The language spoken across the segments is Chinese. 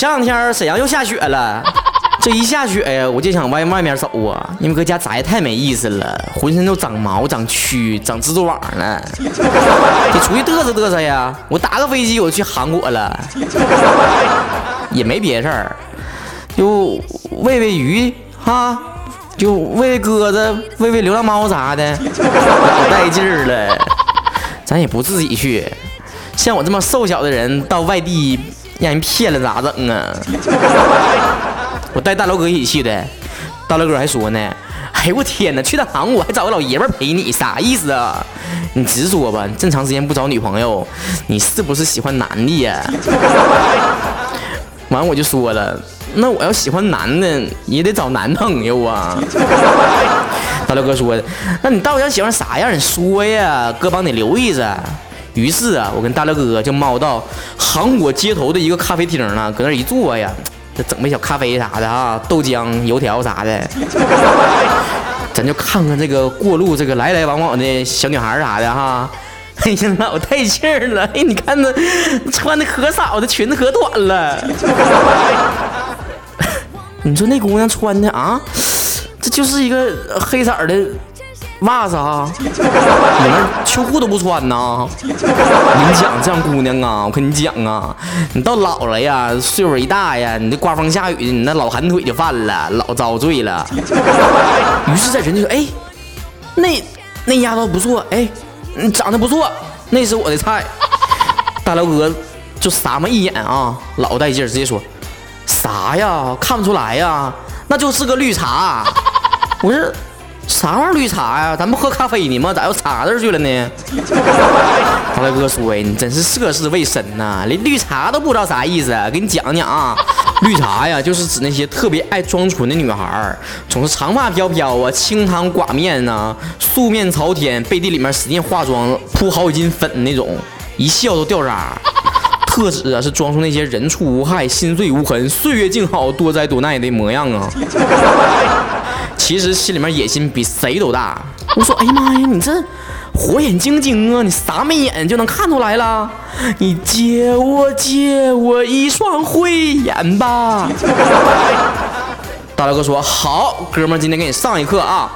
前两天沈阳又下雪了，这一下雪呀，我就想往外面走啊，因为搁家宅太没意思了，浑身都长毛、长蛆、长蜘蛛网了，得出去嘚瑟嘚瑟呀。我打个飞机，我去韩国了，也没别事儿，就喂喂鱼哈，就喂喂鸽子、喂喂流浪猫啥的，老带劲儿了。咱也不自己去，像我这么瘦小的人到外地。让人骗了咋整啊？我带大刘哥一起去的，大刘哥还说呢：“哎呦我天哪，去趟韩国还找个老爷们陪你，啥意思啊？你直说吧，这么长时间不找女朋友，你是不是喜欢男的呀？” 完我就说了：“那我要喜欢男的，也得找男朋友啊。”大刘哥说：“那你到底喜欢啥样？你说呀，哥帮你留意着。”于是啊，我跟大刘哥就猫到韩国街头的一个咖啡厅呢，搁那一坐呀，这整杯小咖啡啥的啊，豆浆、油条啥的，咱就看看这个过路这个来来往往的小女孩啥的哈，哎呀，老带劲儿了！哎，你看那穿的可少的裙子可短了，你说那姑娘穿的啊，这就是一个黑色的。袜子啊，里面秋裤都不穿呐！你讲，这样姑娘啊，我跟你讲啊，你到老了呀，岁数一大呀，你这刮风下雨的，你那老寒腿就犯了，老遭罪了。于是，在人家说，哎，那那丫头不错，哎，长得不错，那是我的菜。大辽哥就撒么一眼啊，老带劲，直接说，啥呀？看不出来呀？那就是个绿茶。我说。啥玩意儿绿茶呀？咱不喝咖啡呢吗？咋又茶字去了呢？大来哥说呀，你真是涉世未深呐，连绿茶都不知道啥意思。给你讲讲啊，绿茶呀，就是指那些特别爱装纯的女孩，总是长发飘飘啊，清汤寡面呐，素面朝天，背地里面使劲化妆，铺好几斤粉那种，一笑都掉渣。特指啊，是装出那些人畜无害、心碎无痕、岁月静好、多灾多难的模样啊。其实心里面野心比谁都大。我说，哎呀妈呀，你这火眼金睛啊，你啥没眼就能看出来了？你借我借我一双慧眼吧。大刘哥说好，哥们今天给你上一课啊。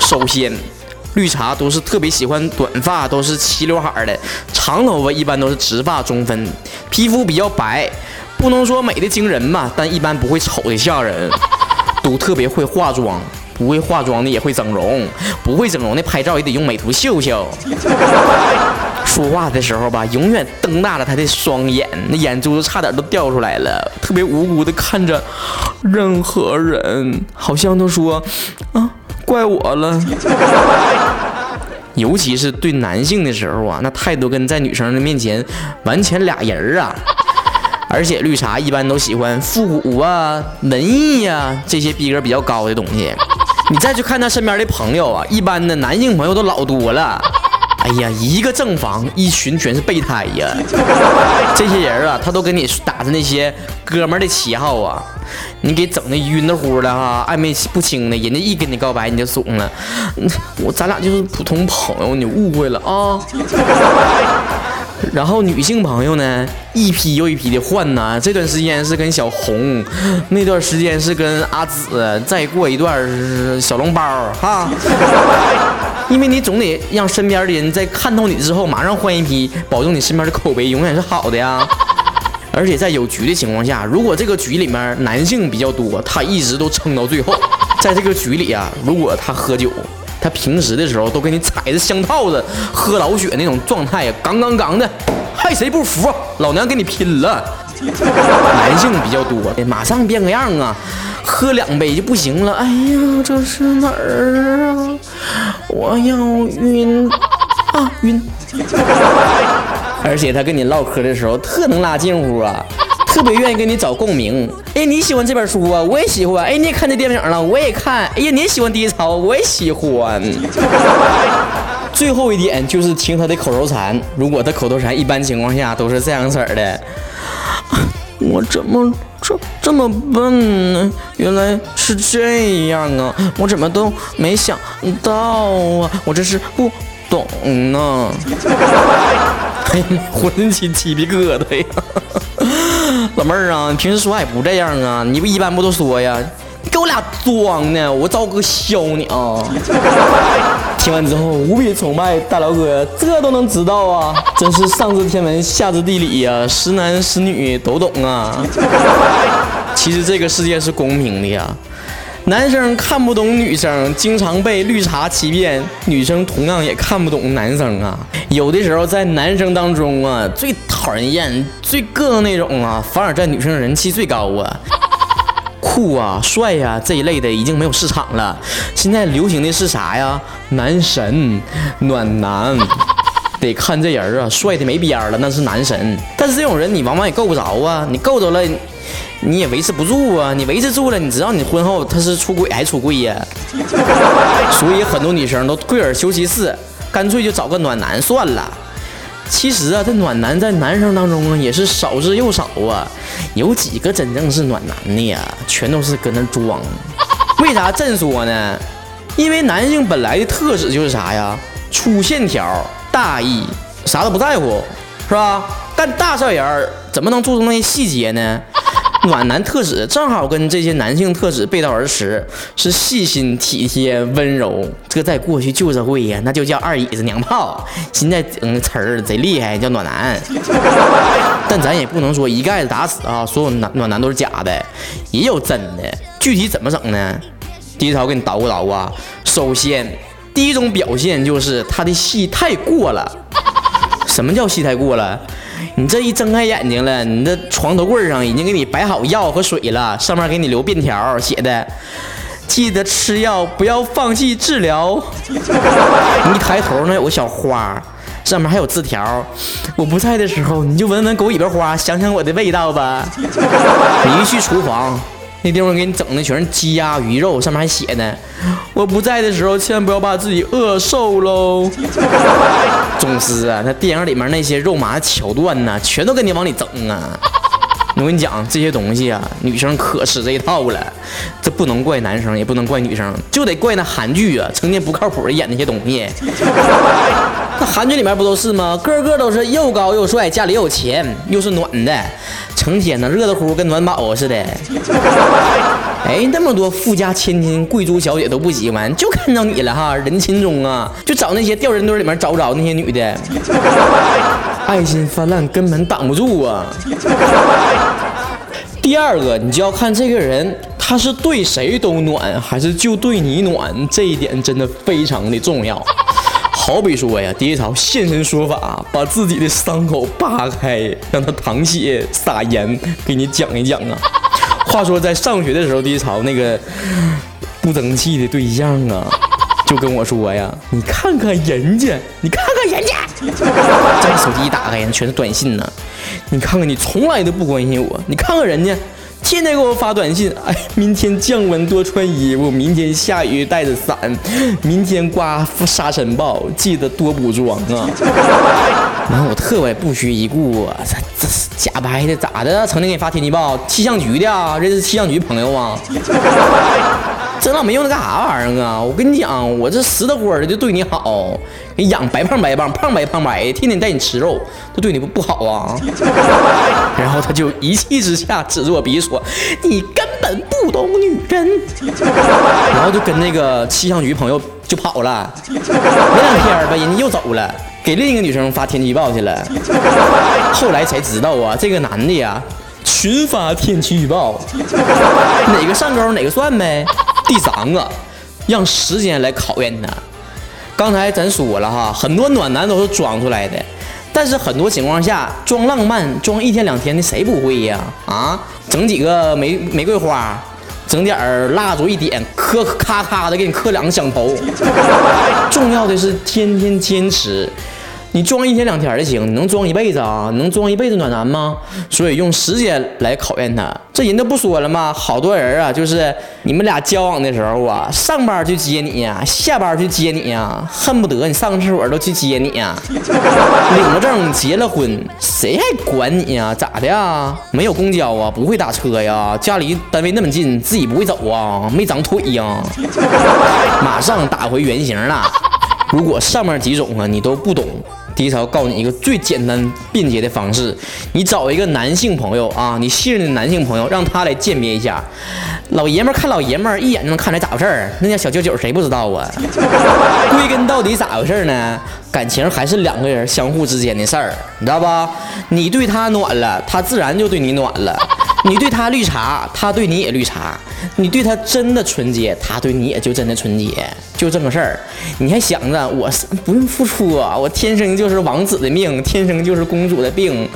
首先，绿茶都是特别喜欢短发，都是齐刘海的，长头发一般都是直发中分，皮肤比较白，不能说美的惊人吧，但一般不会丑的吓人，都特别会化妆。不会化妆的也会整容，不会整容的拍照也得用美图秀秀。说话的时候吧，永远瞪大了他的双眼，那眼珠子差点都掉出来了，特别无辜的看着任何人，好像都说啊，怪我了。尤其是对男性的时候啊，那态度跟在女生的面前完全俩人啊。而且绿茶一般都喜欢复古啊、文艺呀这些逼格比较高的东西。你再去看他身边的朋友啊，一般的男性朋友都老多了。哎呀，一个正房，一群全是备胎呀。这些人啊，他都跟你打着那些哥们的旗号啊，你给整的晕的乎的哈，暧昧不清的。人家一跟你告白，你就怂了。我咱俩就是普通朋友，你误会了啊。然后女性朋友呢，一批又一批的换呢。这段时间是跟小红，那段时间是跟阿紫，再过一段是小笼包哈。因为你总得让身边的人在看透你之后，马上换一批，保证你身边的口碑永远是好的呀。而且在有局的情况下，如果这个局里面男性比较多，他一直都撑到最后。在这个局里啊，如果他喝酒。他平时的时候都给你踩着香套子喝老血那种状态呀，杠杠杠的，还谁不服？老娘跟你拼了！男性比较多，马上变个样啊，喝两杯就不行了。哎呀，这是哪儿啊？我要晕啊晕！而且他跟你唠嗑的时候特能拉近乎啊。特别愿意跟你找共鸣。哎，你喜欢这本书啊？我也喜欢。哎，你也看这电影了？我也看。哎呀，你也喜欢低潮？我也喜欢。最后一点就是听他的口头禅。如果他口头禅一般情况下都是这样式的，我怎么这这么笨呢？原来是这样啊！我怎么都没想到啊！我这是不懂呢。嘿，浑起鸡皮疙瘩呀！老妹儿啊，你平时说话也不这样啊，你不一般不都说呀？你给我俩装呢，我赵哥削你啊！听完之后无比崇拜大辽哥，这都能知道啊，真是上知天文下知地理呀，十男十女都懂啊。其实这个世界是公平的呀，男生看不懂女生，经常被绿茶欺骗；女生同样也看不懂男生啊。有的时候在男生当中啊，最讨人厌、最膈应那种啊，反而在女生人气最高啊。酷啊，帅呀，这一类的已经没有市场了。现在流行的是啥呀？男神、暖男，得看这人啊，帅的没边了，那是男神。但是这种人你往往也够不着啊，你够着了，你也维持不住啊。你维持住了，你知道你婚后他是出轨还出轨呀？所以很多女生都退而求其次，干脆就找个暖男算了。其实啊，这暖男在男生当中啊也是少之又少啊，有几个真正是暖男的呀？全都是搁那装。为啥这么说呢？因为男性本来的特质就是啥呀？粗线条、大意，啥都不在乎，是吧？干大事儿怎么能注重那些细节呢？暖男特质正好跟这些男性特质背道而驰，是细心、体贴、温柔。这在过去旧社会呀，那就叫二椅子、娘炮。现在整词儿贼厉害，叫暖男。但咱也不能说一概打死啊，所有暖暖男都是假的，也有真的。具体怎么整呢？第一条给你捣鼓捣鼓啊。首先，第一种表现就是他的戏太过了。什么叫戏太过了？你这一睁开眼睛了，你的床头柜上已经给你摆好药和水了，上面给你留便条，写的记得吃药，不要放弃治疗。你一抬头呢，有个小花，上面还有字条，我不在的时候你就闻闻狗尾巴花，想想我的味道吧。你一去厨房。那地方给你整的全是鸡鸭鱼肉，上面还写呢。我不在的时候，千万不要把自己饿瘦喽。总之啊，那电影里面那些肉麻的桥段呢，全都给你往里整啊。我跟你讲，这些东西啊，女生可吃这一套了。这不能怪男生，也不能怪女生，就得怪那韩剧啊，成天不靠谱的演那些东西。那韩剧里面不都是吗？个个都是又高又帅，家里又有钱，又是暖的。成天呢热的乎跟暖宝似的，哎，那么多富家千金、贵族小姐都不喜欢，就看着你了哈，人群中啊，就找那些掉人堆里面找不着那些女的，爱心泛滥根本挡不住啊。第二个，你就要看这个人他是对谁都暖，还是就对你暖，这一点真的非常的重要。好比说呀，第一条现身说法，把自己的伤口扒开，让他淌血撒盐，给你讲一讲啊。话说在上学的时候，第一条那个不争气的对象啊，就跟我说呀：“你看看人家，你看看人家，这手机一打开，全是短信呢。你看看你从来都不关心我，你看看人家。”天天给我发短信，哎，明天降温多穿衣服，明天下雨带着伞，明天刮沙尘暴记得多补妆啊！然后，我特别不屑一顾啊，这这是假白的咋的？成天给你发天气预报，气象局的啊？认识气象局朋友吗？这老没用的干啥玩意儿啊？我跟你讲，我这实的活的就对你好，给养白胖白胖，胖白胖白，天天带你吃肉，都对你不不好啊？然后他就一气之下指着我鼻说：“你根本不懂女人。”然后就跟那个气象局朋友就跑了。没两天吧，人家又走了，给另一个女生发天气预报去了。后来才知道啊，这个男的呀，群发天气预报，哪个上钩哪个算呗。第三个，让时间来考验他。刚才咱说了哈，很多暖男都是装出来的，但是很多情况下，装浪漫、装一天两天的谁不会呀？啊，整几个玫玫瑰花，整点儿蜡烛一点，磕咔咔的给你磕两个响头。重要的是天天坚持。你装一天两天的行，你能装一辈子啊？能装一辈子暖男吗？所以用时间来考验他。这人都不说了吗？好多人啊，就是你们俩交往的时候啊，上班去接你呀，下班去接你呀，恨不得你上个厕所都去接你呀。领了证结了婚，谁还管你呀？咋的呀？没有公交啊？不会打车呀？家离单位那么近，自己不会走啊？没长腿呀？马上打回原形了。如果上面几种啊你都不懂，第一条告诉你一个最简单便捷的方式，你找一个男性朋友啊，你信任的男性朋友，让他来鉴别一下。老爷们看老爷们一眼就能看出来咋回事儿，那叫小九九谁不知道啊？归根到底咋回事呢？感情还是两个人相互之间的事儿，你知道吧？你对他暖了，他自然就对你暖了。你对他绿茶，他对你也绿茶；你对他真的纯洁，他对你也就真的纯洁，就这个事儿。你还想着我是不用付出啊，我天生就是王子的命，天生就是公主的病。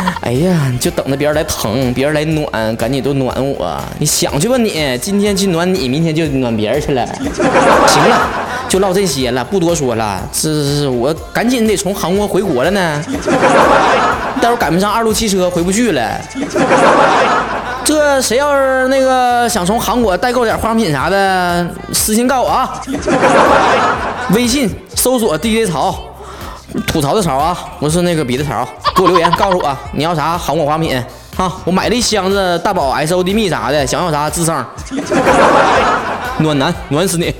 哎呀，就等着别人来疼，别人来暖，赶紧都暖我。你想去吧，你今天去暖你，明天就暖别人去了。行了，就唠这些了，不多说了。是是是，我赶紧得从韩国回国了呢。待会儿赶不上二路汽车，回不去了。这谁要是那个想从韩国代购点化妆品啥的，私信告我啊。微信搜索 DJ 曹，吐槽的槽啊，不是那个别的槽。给我留言告诉我 你要啥韩国化妆品啊，我买了一箱子大宝 SOD 蜜啥的，想要啥自上。暖男暖死你。